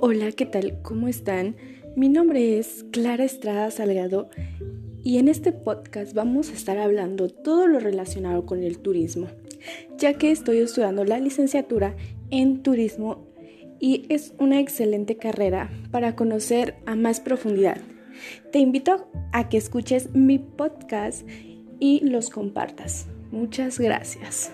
Hola, ¿qué tal? ¿Cómo están? Mi nombre es Clara Estrada Salgado y en este podcast vamos a estar hablando todo lo relacionado con el turismo, ya que estoy estudiando la licenciatura en turismo y es una excelente carrera para conocer a más profundidad. Te invito a que escuches mi podcast y los compartas. Muchas gracias.